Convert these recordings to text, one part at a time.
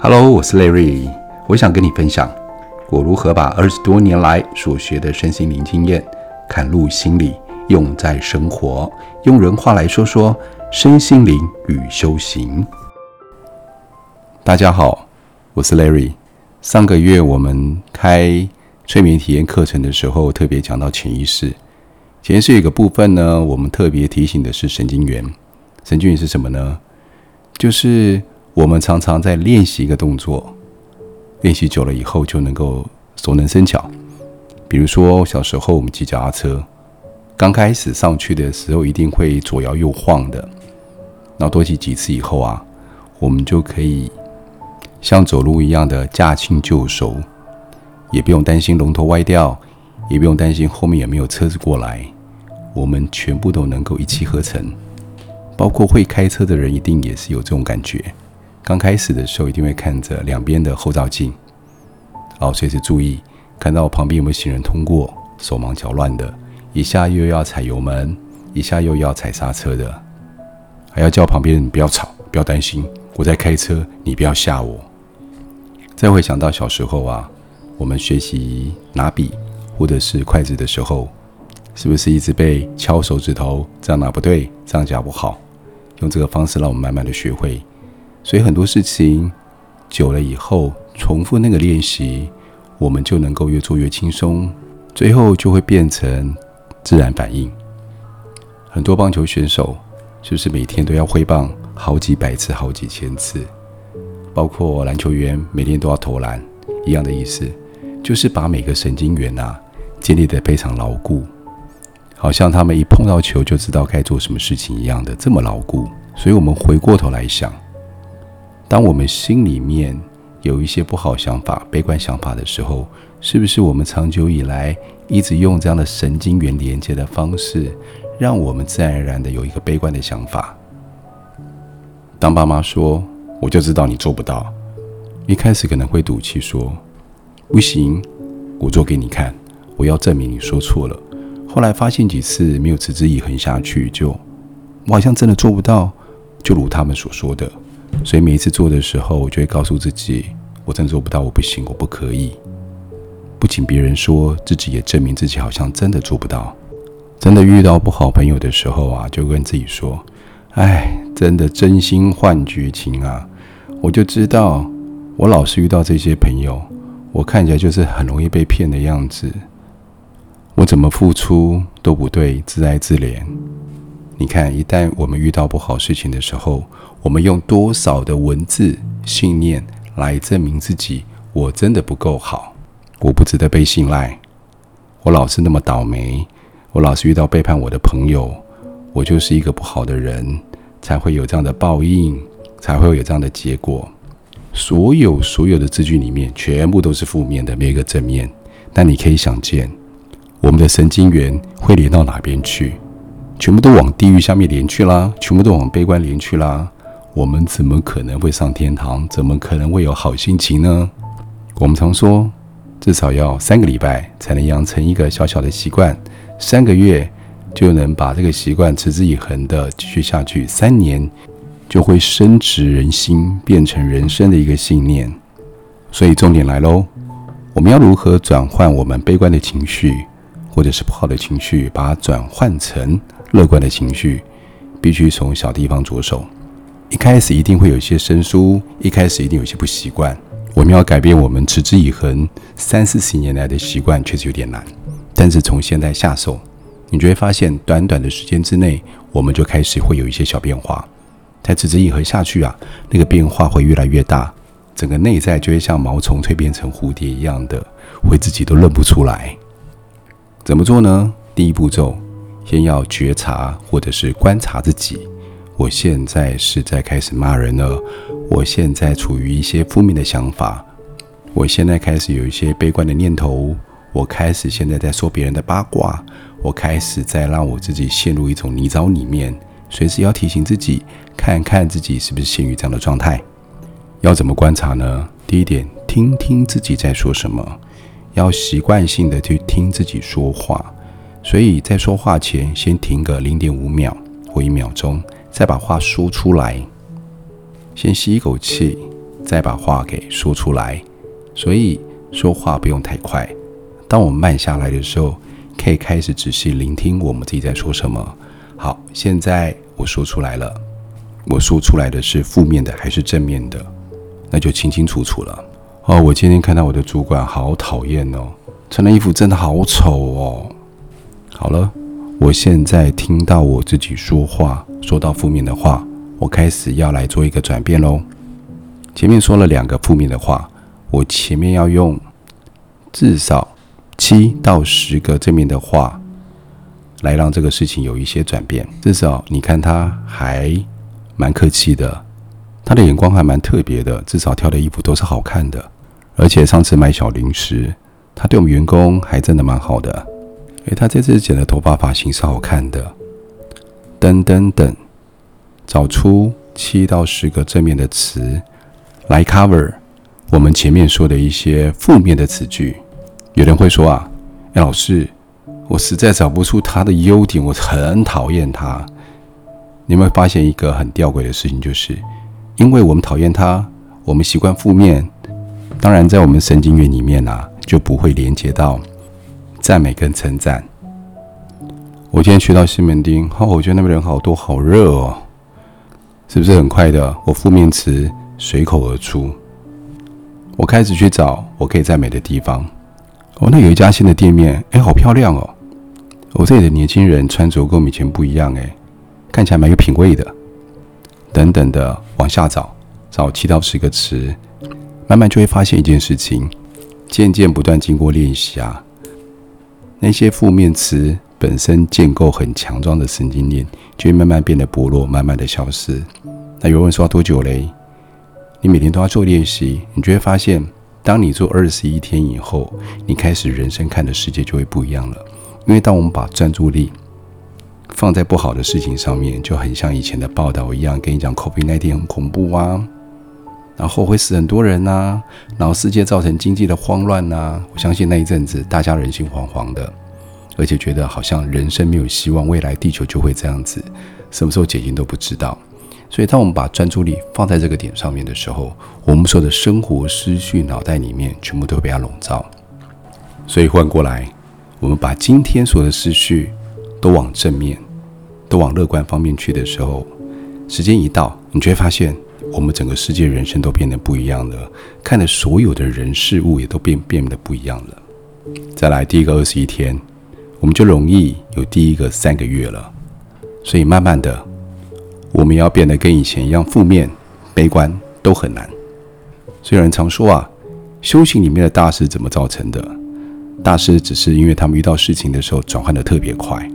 Hello，我是 Larry，我想跟你分享我如何把二十多年来所学的身心灵经验，嵌入心里，用在生活。用人话来说说身心灵与修行。大家好，我是 Larry。上个月我们开催眠体验课程的时候，特别讲到潜意识。潜意识有个部分呢，我们特别提醒的是神经元。神经元是什么呢？就是。我们常常在练习一个动作，练习久了以后就能够熟能生巧。比如说小时候我们骑脚踏车，刚开始上去的时候一定会左摇右晃的，然后多骑几次以后啊，我们就可以像走路一样的驾轻就熟，也不用担心龙头歪掉，也不用担心后面有没有车子过来，我们全部都能够一气呵成。包括会开车的人一定也是有这种感觉。刚开始的时候，一定会看着两边的后照镜，哦，随时注意看到旁边有没有行人通过，手忙脚乱的，一下又要踩油门，一下又要踩刹车的，还要叫旁边人不要吵，不要担心，我在开车，你不要吓我。再会想到小时候啊，我们学习拿笔或者是筷子的时候，是不是一直被敲手指头，这样拿不对，这样夹不好，用这个方式让我们慢慢的学会。所以很多事情久了以后，重复那个练习，我们就能够越做越轻松，最后就会变成自然反应。很多棒球选手是不是每天都要挥棒好几百次、好几千次？包括篮球员每天都要投篮，一样的意思，就是把每个神经元呐建立得非常牢固，好像他们一碰到球就知道该做什么事情一样的这么牢固。所以我们回过头来想。当我们心里面有一些不好想法、悲观想法的时候，是不是我们长久以来一直用这样的神经元连接的方式，让我们自然而然的有一个悲观的想法？当爸妈说“我就知道你做不到”，一开始可能会赌气说“不行，我做给你看，我要证明你说错了”。后来发现几次没有持之以恒下去，就我好像真的做不到，就如他们所说的。所以每一次做的时候，我就会告诉自己：我真的做不到，我不行，我不可以。不请别人说，自己也证明自己好像真的做不到。真的遇到不好朋友的时候啊，就跟自己说：哎，真的真心换绝情啊！我就知道，我老是遇到这些朋友，我看起来就是很容易被骗的样子。我怎么付出都不对，自爱自怜。你看，一旦我们遇到不好事情的时候，我们用多少的文字、信念来证明自己？我真的不够好，我不值得被信赖，我老是那么倒霉，我老是遇到背叛我的朋友，我就是一个不好的人，才会有这样的报应，才会有这样的结果。所有所有的字句里面，全部都是负面的，没有一个正面。但你可以想见，我们的神经元会连到哪边去？全部都往地狱下面连去啦，全部都往悲观连去啦。我们怎么可能会上天堂？怎么可能会有好心情呢？我们常说，至少要三个礼拜才能养成一个小小的习惯，三个月就能把这个习惯持之以恒的继续下去，三年就会深植人心，变成人生的一个信念。所以重点来喽，我们要如何转换我们悲观的情绪，或者是不好的情绪，把它转换成乐观的情绪，必须从小地方着手。一开始一定会有一些生疏，一开始一定有些不习惯。我们要改变我们持之以恒三四十年来的习惯，确实有点难。但是从现在下手，你就会发现，短短的时间之内，我们就开始会有一些小变化。再持之以恒下去啊，那个变化会越来越大，整个内在就会像毛虫蜕变成蝴蝶一样的，会自己都认不出来。怎么做呢？第一步骤。先要觉察，或者是观察自己。我现在是在开始骂人了。我现在处于一些负面的想法。我现在开始有一些悲观的念头。我开始现在在说别人的八卦。我开始在让我自己陷入一种泥沼里面。随时要提醒自己，看看自己是不是陷于这样的状态。要怎么观察呢？第一点，听听自己在说什么。要习惯性的去听自己说话。所以在说话前，先停个零点五秒或一秒钟，再把话说出来。先吸一口气，再把话给说出来。所以说话不用太快，当我们慢下来的时候，可以开始仔细聆听我们自己在说什么。好，现在我说出来了，我说出来的是负面的还是正面的？那就清清楚楚了。哦，我今天看到我的主管好讨厌哦，穿的衣服真的好丑哦。好了，我现在听到我自己说话，说到负面的话，我开始要来做一个转变喽。前面说了两个负面的话，我前面要用至少七到十个正面的话，来让这个事情有一些转变。至少你看他还蛮客气的，他的眼光还蛮特别的，至少挑的衣服都是好看的。而且上次买小零食，他对我们员工还真的蛮好的。诶，他这次剪的头发发型是好看的。等等等，找出七到十个正面的词来 cover 我们前面说的一些负面的词句。有人会说啊，诶，老师，我实在找不出他的优点，我很讨厌他。你有没有发现一个很吊诡的事情，就是因为我们讨厌他，我们习惯负面。当然，在我们神经元里面啊，就不会连接到赞美跟称赞。我今天去到西门町，哦，我觉得那边人好多，好热哦，是不是很快的？我负面词随口而出，我开始去找我可以赞美的地方。哦，那有一家新的店面，哎，好漂亮哦！我这里的年轻人穿着跟我们以前不一样，哎，看起来蛮有品味的。等等的往下找，找七到十个词。慢慢就会发现一件事情，渐渐不断经过练习啊，那些负面词本身建构很强壮的神经链，就会慢慢变得薄弱，慢慢的消失。那有人问说要多久嘞？你每天都要做练习，你就会发现，当你做二十一天以后，你开始人生看的世界就会不一样了。因为当我们把专注力放在不好的事情上面，就很像以前的报道一样，跟你讲 COVID-19 很恐怖啊。然后会死很多人呐、然后世界造成经济的慌乱呐、我相信那一阵子大家人心惶惶的，而且觉得好像人生没有希望，未来地球就会这样子，什么时候解禁都不知道。所以当我们把专注力放在这个点上面的时候，我们所有的生活思绪脑袋里面全部都被它笼罩。所以换过来，我们把今天所有的思绪都往正面、都往乐观方面去的时候，时间一到，你就会发现。我们整个世界人生都变得不一样了，看的所有的人事物也都变变得不一样了。再来第一个二十一天，我们就容易有第一个三个月了。所以慢慢的，我们要变得跟以前一样负面、悲观都很难。所以有人常说啊，修行里面的大师怎么造成的？大师只是因为他们遇到事情的时候转换的特别快。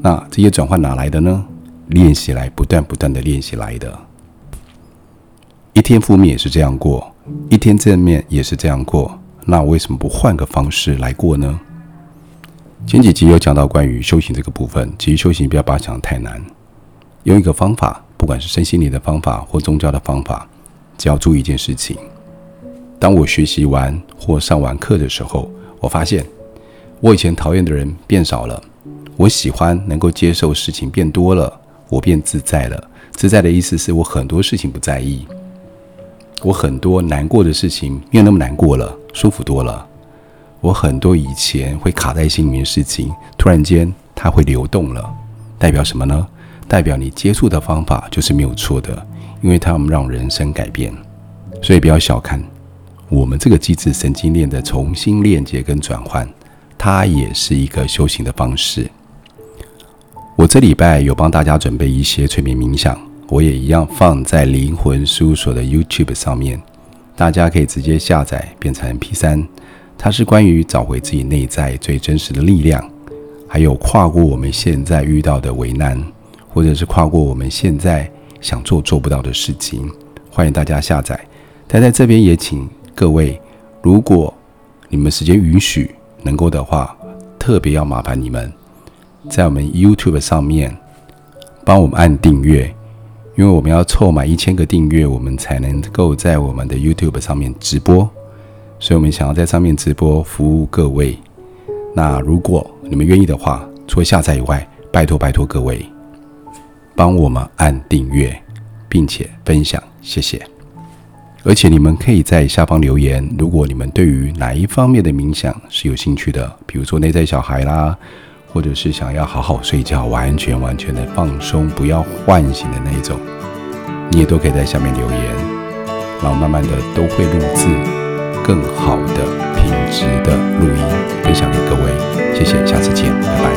那这些转换哪来的呢？练习来，不断不断的练习来的。一天负面也是这样过，一天正面也是这样过，那为什么不换个方式来过呢？前几集有讲到关于修行这个部分，其实修行不要把它想得太难，用一个方法，不管是身心灵的方法或宗教的方法，只要注意一件事情：当我学习完或上完课的时候，我发现我以前讨厌的人变少了，我喜欢能够接受事情变多了，我变自在了。自在的意思是我很多事情不在意。我很多难过的事情没有那么难过了，舒服多了。我很多以前会卡在心里面的事情，突然间它会流动了，代表什么呢？代表你接触的方法就是没有错的，因为它们让人生改变。所以不要小看我们这个机制神经链的重新链接跟转换，它也是一个修行的方式。我这礼拜有帮大家准备一些催眠冥想。我也一样放在灵魂事务所的 YouTube 上面，大家可以直接下载变成 MP3。它是关于找回自己内在最真实的力量，还有跨过我们现在遇到的危难，或者是跨过我们现在想做做不到的事情。欢迎大家下载。但在这边也请各位，如果你们时间允许，能够的话，特别要麻烦你们在我们 YouTube 上面帮我们按订阅。因为我们要凑满一千个订阅，我们才能够在我们的 YouTube 上面直播，所以我们想要在上面直播服务各位。那如果你们愿意的话，除了下载以外，拜托拜托各位帮我们按订阅，并且分享，谢谢。而且你们可以在下方留言，如果你们对于哪一方面的冥想是有兴趣的，比如说内在小孩啦，或者是想要好好睡觉、完全完全的放松、不要唤醒的那一种，你也都可以在下面留言，然后慢慢的都会录制更好的品质的录音分享给各位。谢谢，下次见，拜拜。